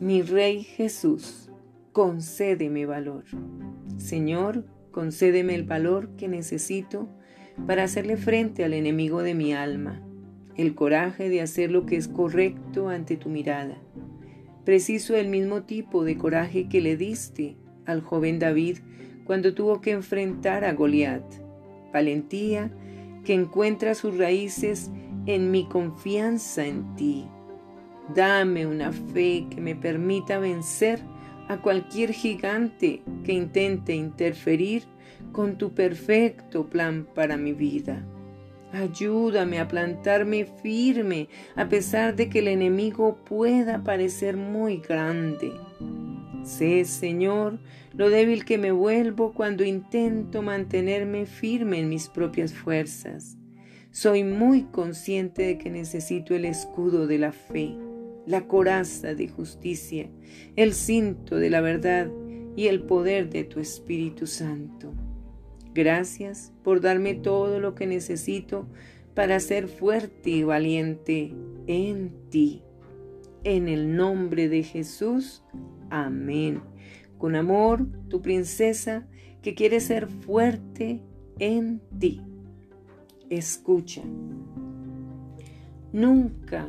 Mi Rey Jesús, concédeme valor. Señor, concédeme el valor que necesito para hacerle frente al enemigo de mi alma, el coraje de hacer lo que es correcto ante tu mirada. Preciso el mismo tipo de coraje que le diste al joven David cuando tuvo que enfrentar a Goliat. Valentía que encuentra sus raíces en mi confianza en ti. Dame una fe que me permita vencer a cualquier gigante que intente interferir con tu perfecto plan para mi vida. Ayúdame a plantarme firme a pesar de que el enemigo pueda parecer muy grande. Sé, Señor, lo débil que me vuelvo cuando intento mantenerme firme en mis propias fuerzas. Soy muy consciente de que necesito el escudo de la fe, la coraza de justicia, el cinto de la verdad y el poder de tu Espíritu Santo. Gracias por darme todo lo que necesito para ser fuerte y valiente en ti. En el nombre de Jesús, amén. Con amor, tu princesa que quiere ser fuerte en ti. Escucha. Nunca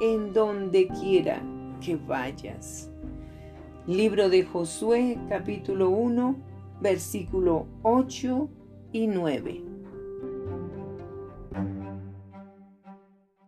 en donde quiera que vayas. Libro de Josué capítulo 1 versículo 8 y 9.